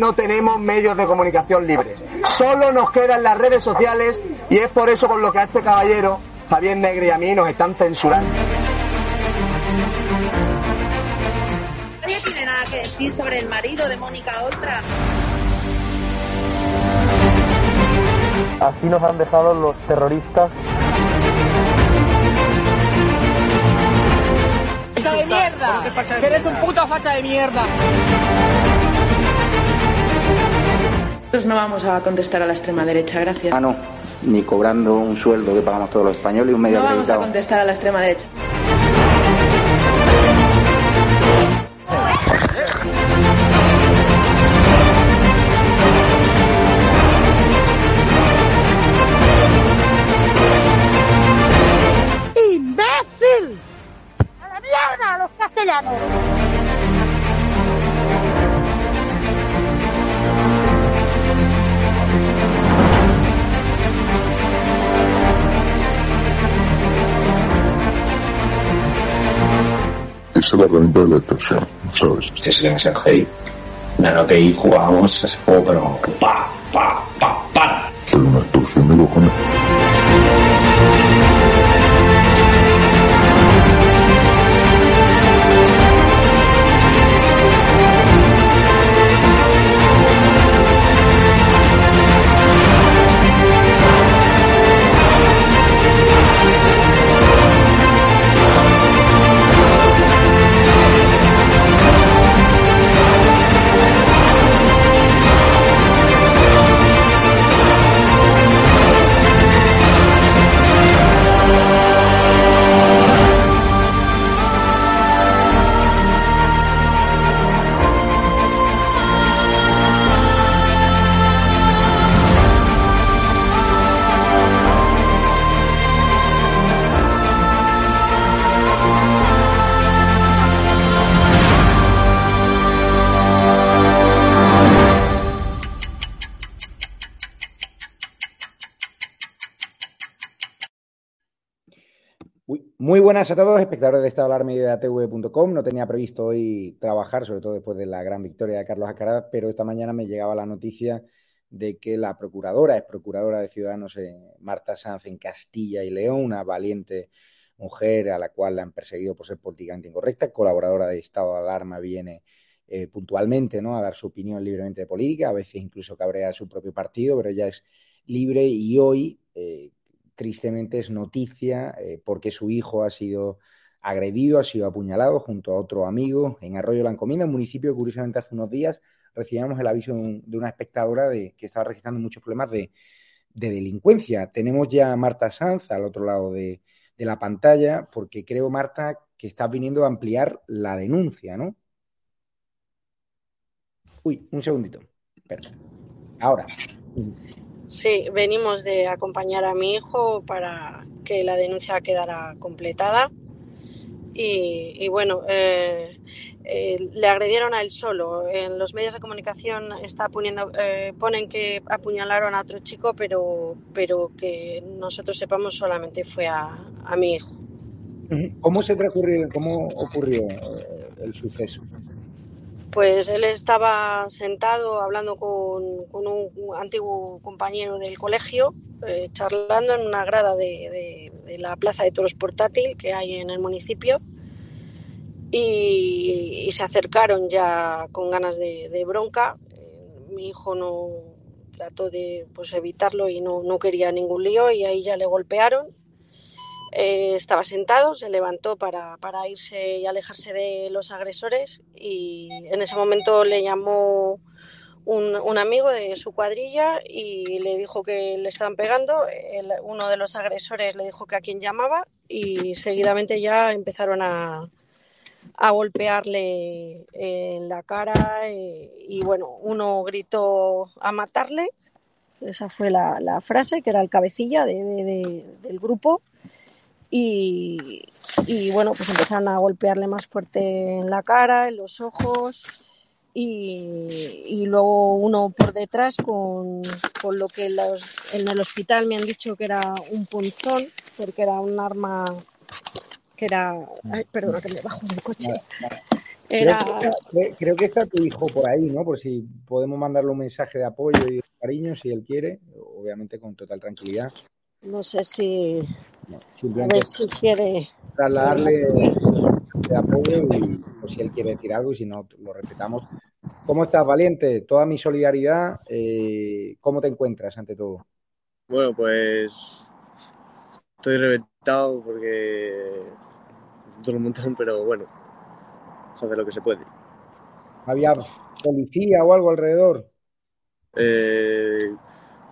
no tenemos medios de comunicación libres. Solo nos quedan las redes sociales y es por eso por lo que a este caballero, Javier Negre y a mí nos están censurando. Nadie tiene nada que decir sobre el marido de Mónica Oltra. Así nos han dejado los terroristas. ¡Facha de mierda! ¡Que eres un puto facha de mierda! Nosotros no vamos a contestar a la extrema derecha, gracias. Ah, no, ni cobrando un sueldo que pagamos todos los españoles y un medio No vamos a acreditado. contestar a la extrema derecha. ¡Imbécil! ¡A la mierda, los castellanos! Es la herramienta de la extorsión, ¿sabes? Este es demasiado heavy. Nano que ahí jugábamos ese juego, pero pa, pa, pa, para. Pero una extorsión de cojones. Muy buenas a todos, espectadores de Estado de Alarma y de ATV.com. No tenía previsto hoy trabajar, sobre todo después de la gran victoria de Carlos Alcaraz, pero esta mañana me llegaba la noticia de que la procuradora, es procuradora de Ciudadanos, eh, Marta Sanz, en Castilla y León, una valiente mujer a la cual la han perseguido por ser políticamente incorrecta, colaboradora de Estado de Alarma, viene eh, puntualmente ¿no? a dar su opinión libremente de política, a veces incluso cabrea a su propio partido, pero ella es libre y hoy, eh, tristemente, es noticia eh, porque su hijo ha sido agredido, ha sido apuñalado junto a otro amigo en Arroyo La Encomienda, un municipio que curiosamente hace unos días recibíamos el aviso de, un- de una espectadora de que estaba registrando muchos problemas de, de delincuencia. Tenemos ya a Marta Sanz al otro lado de, la pantalla, porque creo, Marta, que estás viniendo a ampliar la denuncia, ¿no? Uy, un segundito. Ahora. Sí, venimos de acompañar a mi hijo para que la denuncia quedara completada. Y, y bueno, eh, eh, le agredieron a él solo. En los medios de comunicación está poniendo, eh, ponen que apuñalaron a otro chico, pero, pero que nosotros sepamos solamente fue a, a mi hijo. ¿Cómo se transcurrió, cómo ocurrió eh, el suceso? Pues él estaba sentado hablando con, un antiguo compañero del colegio, eh, charlando en una grada de, la Plaza de Toros Portátil que hay en el municipio. Y, se acercaron ya con ganas de, de bronca. Eh, mi hijo no trató de pues, evitarlo y no, no quería ningún lío y ahí ya le golpearon. Eh, estaba sentado, se levantó para, para irse y alejarse de los agresores y en ese momento le llamó un, un amigo de su cuadrilla y le dijo que le estaban pegando. Uno de los agresores le dijo que a quién llamaba y seguidamente ya empezaron a, a golpearle en la cara eh, y bueno, uno gritó a matarle. Esa fue la, la frase, que era el cabecilla de- del grupo. Y, y bueno, pues empezaron a golpearle más fuerte en la cara, en los ojos y, y luego uno por detrás con, con lo que los- en el hospital me han dicho que era un punzón, porque era un arma que era... Ay, perdona que me bajo del coche. Era... Creo, que está, creo, que está, tu hijo por ahí, ¿no? Por si podemos mandarle un mensaje de apoyo y de cariño, si él quiere, obviamente con total tranquilidad. No sé si. No, simplemente a ver si quiere. Trasladarle de apoyo y o si él quiere decir algo y si no, lo respetamos. ¿Cómo estás, Valiente? Toda mi solidaridad. Eh, ¿Cómo te encuentras ante todo? Bueno, pues estoy reventado porque todo un montón, pero bueno, se hace lo que se puede. ¿Había policía o algo alrededor? Eh,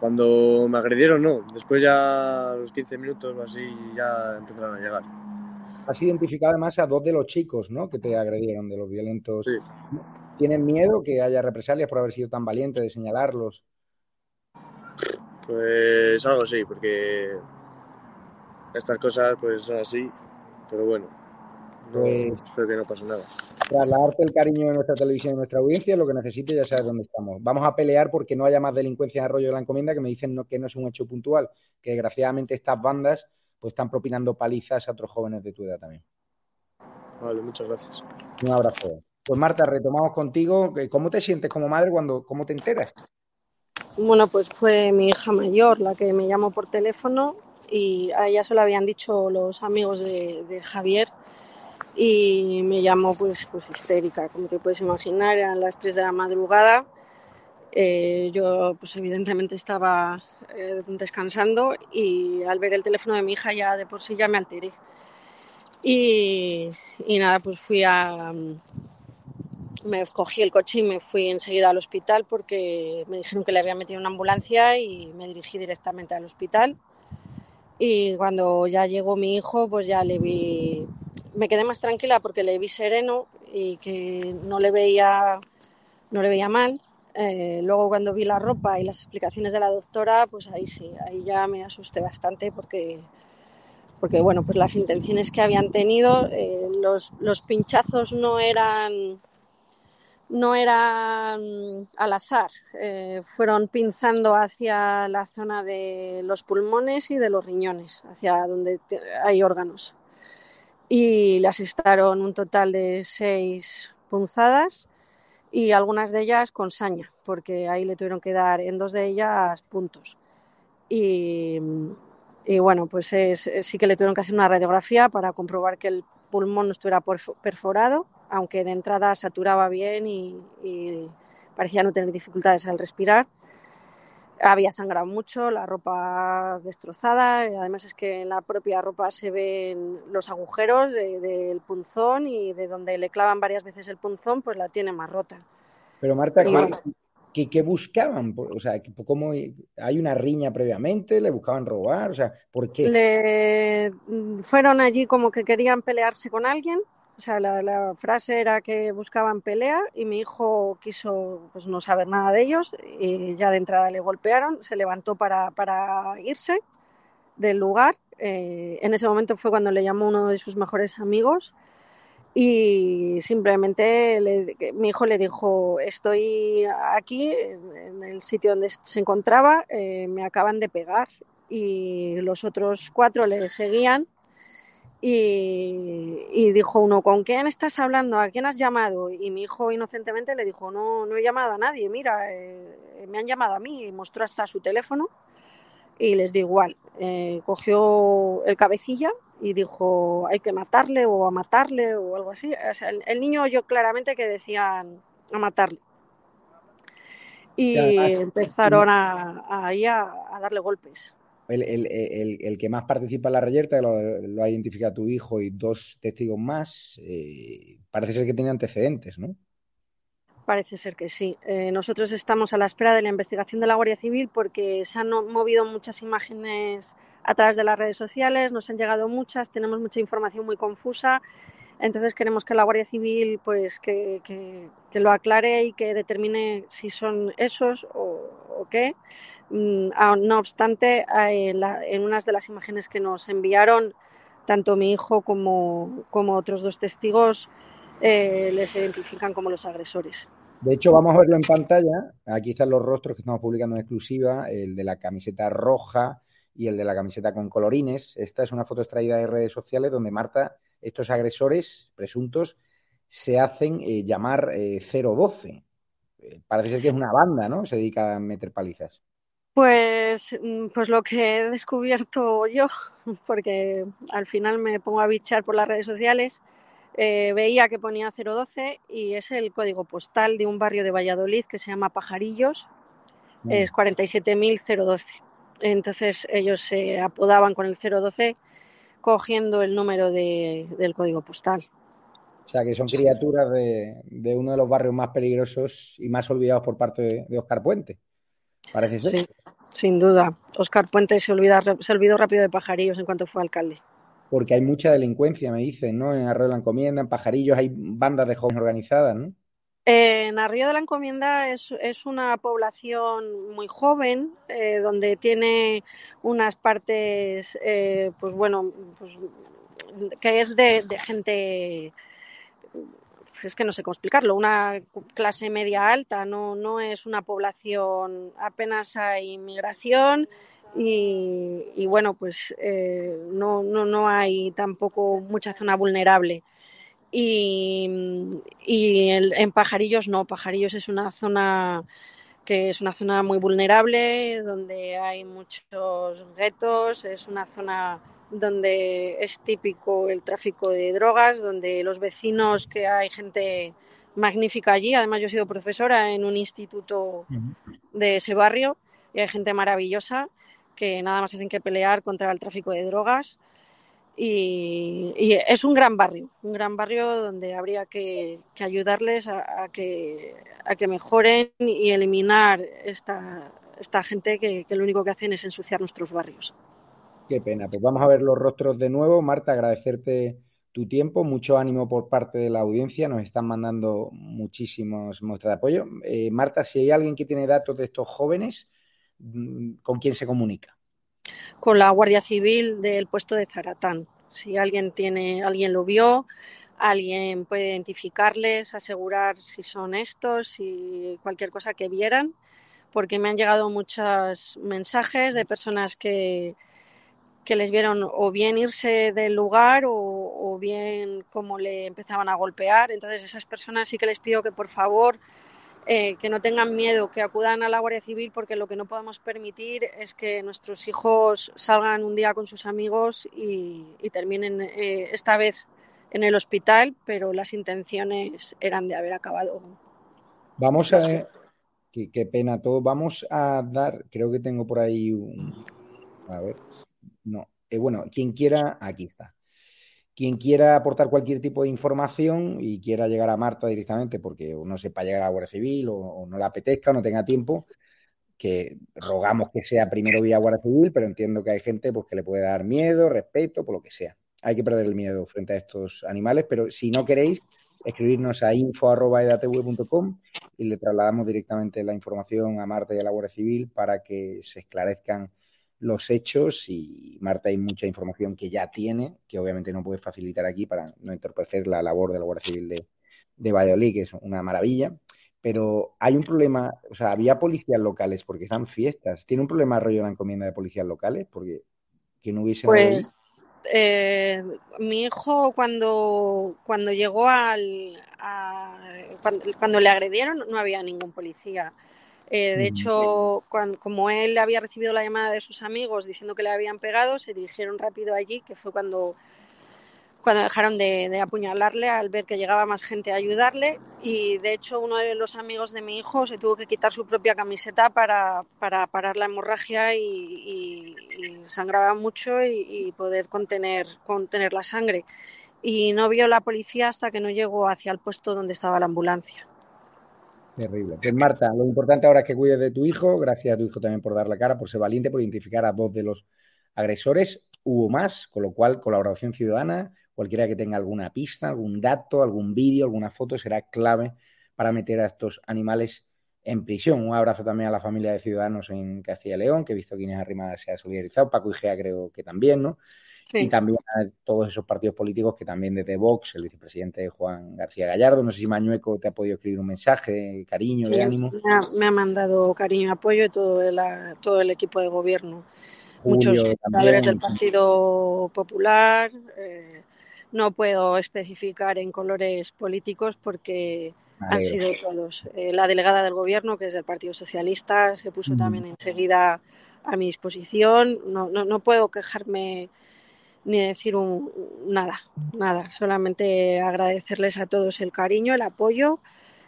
cuando me agredieron, no. Después ya a los 15 minutos o así ya empezaron a llegar. Has identificado además a dos de los chicos, ¿no? Que te agredieron, de los violentos. Sí. ¿Tienen miedo que haya represalias por haber sido tan valiente de señalarlos? Pues algo sí, porque estas cosas pues son así, pero bueno, no, Pues- espero que no pase nada. Trasladarte el cariño de nuestra televisión y de nuestra audiencia, lo que necesites, ya sabes dónde estamos. Vamos a pelear porque no haya más delincuencia en Arroyo de la Encomienda, que me dicen no- que no es un hecho puntual, que desgraciadamente estas bandas pues están propinando palizas a otros jóvenes de tu edad también. Vale, muchas gracias. Un abrazo. Pues Marta, retomamos contigo. ¿Cómo te sientes como madre cuando, cómo te enteras? Bueno, pues fue mi hija mayor la que me llamó por teléfono y a ella se lo habían dicho los amigos de, de Javier y me llamó pues, pues histérica, como te puedes imaginar, eran las 3 de la madrugada. Eh, yo pues evidentemente estaba eh, descansando y al ver el teléfono de mi hija ya de por sí ya me alteré. Y, y nada, pues fui a, me cogí el coche y me fui enseguida al hospital porque me dijeron que le había metido una ambulancia y me dirigí directamente al hospital. Y cuando ya llegó mi hijo, pues ya le vi, me quedé más tranquila porque le vi sereno y que no le veía, no le veía mal. Eh, luego cuando vi la ropa y las explicaciones de la doctora, pues ahí sí, ahí ya me asusté bastante porque porque bueno, pues las intenciones que habían tenido, eh, los, los pinchazos no eran no eran al azar, eh, fueron pinzando hacia la zona de los pulmones y de los riñones, hacia donde hay órganos. Y le asestaron un total de seis punzadas y algunas de ellas con saña, porque ahí le tuvieron que dar en dos de ellas puntos. Y, y bueno, pues es- sí que le tuvieron que hacer una radiografía para comprobar que el pulmón no estuviera perf- perforado, aunque de entrada saturaba bien y parecía no tener dificultades al respirar. Había sangrado mucho, la ropa destrozada, y además es que en la propia ropa se ven los agujeros de- del punzón y de donde le clavan varias veces el punzón, pues la tiene más rota. Pero Marta, Y ¿qué, bueno. qué- qué buscaban? O sea, ¿cómo hay una riña previamente? ¿Le buscaban robar? O sea, ¿por qué? Le mm, fueron allí como que querían pelearse con alguien. O sea, la, la frase era que buscaban pelea y mi hijo quiso pues no saber nada de ellos y ya de entrada le golpearon, se levantó para, para irse del lugar. Eh, en ese momento fue cuando le llamó uno de sus mejores amigos y simplemente le- mi hijo le dijo, estoy aquí en el sitio donde se encontraba, eh, me acaban de pegar y los otros cuatro le seguían y, y dijo uno, ¿con quién estás hablando? ¿A quién has llamado? Y mi hijo inocentemente le dijo, no, no he llamado a nadie, mira, eh, me han llamado a mí y mostró hasta su teléfono y les dio igual. Eh, cogió el cabecilla y dijo hay que matarle o a matarle o algo así. O sea, el, el niño oyó claramente que decían a matarle. Y además- empezaron a, a, ahí a, a darle golpes. El, el- el- el que más participa en la reyerta, lo, lo ha identificado tu hijo y dos testigos más, eh, parece ser que tiene antecedentes, ¿no? Parece ser que sí. Eh, nosotros estamos a la espera de la investigación de la Guardia Civil porque se han movido muchas imágenes a través de las redes sociales, nos han llegado muchas, tenemos mucha información muy confusa. Entonces queremos que la Guardia Civil pues que, que- que lo aclare y que determine si son esos o qué. Mm, ah, No obstante, en, unas de las imágenes que nos enviaron, tanto mi hijo como, otros dos testigos eh, les identifican como los agresores. De hecho, vamos a verlo en pantalla. Aquí están los rostros que estamos publicando en exclusiva, el de la camiseta roja y el de la camiseta con colorines. Esta es una foto extraída de redes sociales donde Marta, estos agresores presuntos, se hacen eh, llamar eh, 012. Eh, parece ser que es una banda, ¿no? Se dedica a meter palizas. Pues, mm, pues lo que he descubierto yo, porque al final me pongo a bichar por las redes sociales, eh, veía que ponía 012 y es el código postal de un barrio de Valladolid que se llama Pajarillos, Mm. es 47.012. Entonces ellos se apodaban con el 012 cogiendo el número de- del código postal. O sea, que son criaturas de, de uno de los barrios más peligrosos y más olvidados por parte de, de Oscar Puente. Parece ser. Sí, sin duda. Oscar Puente se, olvida, se olvidó rápido de Pajarillos en cuanto fue alcalde. Porque hay mucha delincuencia, me dicen, ¿no? En Arroyo de la Encomienda, en Pajarillos, hay bandas de jóvenes organizadas, ¿no? En Arrío de la Encomienda es, es una población muy joven, eh, donde tiene unas partes, eh, pues bueno, pues, que es de, de gente, es que no sé cómo explicarlo, una clase media alta, no, no es una población, apenas hay inmigración y, bueno, pues eh, no, no, no hay tampoco mucha zona vulnerable. Y, y en Pajarillos no, Pajarillos es una zona que es una zona muy vulnerable, donde hay muchos guetos, es una zona donde es típico el tráfico de drogas, donde los vecinos, que hay gente magnífica allí, además yo he sido profesora en un instituto de ese barrio y hay gente maravillosa que nada más hacen que pelear contra el tráfico de drogas y, y es un gran barrio, un gran barrio donde habría que, que ayudarles a, a que, a que mejoren y eliminar esta, esta gente que, que lo único que hacen es ensuciar nuestros barrios. Qué pena. Pues vamos a ver los rostros de nuevo. Marta, agradecerte tu tiempo, mucho ánimo por parte de la audiencia. Nos están mandando muchísimos muestras de apoyo. Eh, Marta, si hay alguien que tiene datos de estos jóvenes, mm, ¿con quién se comunica? con la Guardia Civil del puesto de Zaratán. Si alguien tiene, alguien lo vio, alguien puede identificarles, asegurar si son estos, si cualquier cosa que vieran, porque me han llegado muchos mensajes de personas que, que les vieron o bien irse del lugar o, o bien cómo le empezaban a golpear. Entonces, esas personas sí que les pido que por favor eh, que no tengan miedo, que acudan a la Guardia Civil, porque lo que no podemos permitir es que nuestros hijos salgan un día con sus amigos y, y terminen eh, esta vez en el hospital, pero las intenciones eran de haber acabado. Vamos a. Qué, qué pena todo. Vamos a dar. Creo que tengo por ahí un. A ver. No. Eh, bueno, quien quiera, aquí está. Quien quiera aportar cualquier tipo de información y quiera llegar a Marta directamente porque no sepa llegar a la Guardia Civil o, no le apetezca o no tenga tiempo, que rogamos que sea primero vía Guardia Civil, pero entiendo que hay gente pues, que le puede dar miedo, respeto, por lo que sea. Hay que perder el miedo frente a estos animales, pero si no queréis, escribirnos a info.edatv.com y le trasladamos directamente la información a Marta y a la Guardia Civil para que se esclarezcan los hechos y Marta hay mucha información que ya tiene, que obviamente no puede facilitar aquí para no entorpecer la labor de la Guardia Civil de, de Valladolid, que es una maravilla. Pero hay un problema, o sea, había policías locales porque están fiestas. ¿Tiene un problema rollo la encomienda de policías locales? Porque que no hubiese Pues eh, mi hijo cuando, cuando llegó al... A, cuando, cuando, le agredieron no había ningún policía. Eh, de hecho, cuando, como él había recibido la llamada de sus amigos diciendo que le habían pegado, se dirigieron rápido allí, que fue cuando, cuando dejaron de, de, apuñalarle al ver que llegaba más gente a ayudarle. Y de hecho, uno de los amigos de mi hijo se tuvo que quitar su propia camiseta para, para parar la hemorragia y, y, y sangraba mucho y, y poder contener, contener la sangre. Y no vio la policía hasta que no llegó hacia el puesto donde estaba la ambulancia. Terrible. Pues Marta, lo importante ahora es que cuides de tu hijo. Gracias a tu hijo también por dar la cara, por ser valiente, por identificar a dos de los agresores. Hubo más, con lo cual colaboración ciudadana, cualquiera que tenga alguna pista, algún dato, algún vídeo, alguna foto, será clave para meter a estos animales en prisión. Un abrazo también a la familia de Ciudadanos en Castilla y León, que he visto que Inés Arrimadas se ha solidarizado. Paco Igea creo que también, ¿no? Sí. Y también a todos esos partidos políticos que también desde Vox, el vicepresidente Juan García Gallardo, no sé si Mañueco te ha podido escribir un mensaje de cariño, sí, de ánimo. Me ha, me ha, mandado cariño y apoyo todo el, todo el equipo de gobierno. Julio, Muchos senadores del Partido Popular, eh, no puedo especificar en colores políticos porque han sido todos. Eh, la delegada del gobierno, que es del Partido Socialista, se puso también enseguida a mi disposición. No, no, no puedo quejarme ni decir un, nada, nada. Solamente agradecerles a todos el cariño, el apoyo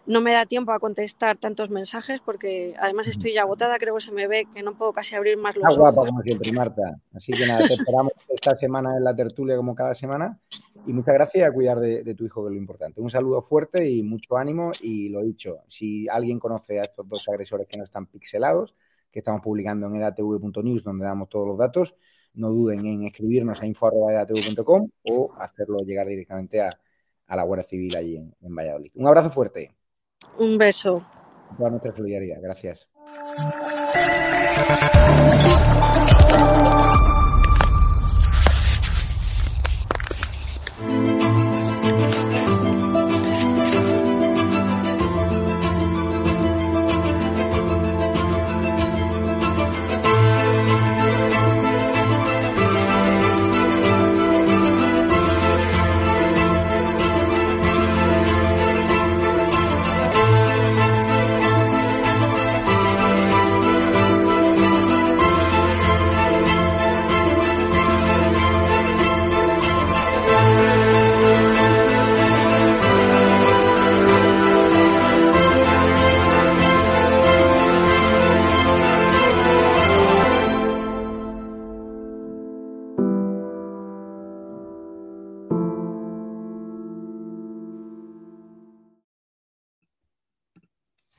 no me da tiempo a contestar tantos mensajes porque además estoy ya agotada, creo que se me ve que no puedo casi abrir más los ojos. guapa como siempre, Marta. Así que nada, te esperamos esta semana en la tertulia como cada semana y muchas gracias a cuidar de, de, tu hijo, que es lo importante. Un saludo fuerte y mucho ánimo y lo dicho, si alguien conoce a estos dos agresores que no están pixelados, que estamos publicando en edatv.news donde damos todos los datos, no duden en escribirnos a info.edatv.com o hacerlo llegar directamente a, a la Guardia Civil allí en, en Valladolid. Un abrazo fuerte. Un beso. Toda nuestra solidaridad. Gracias.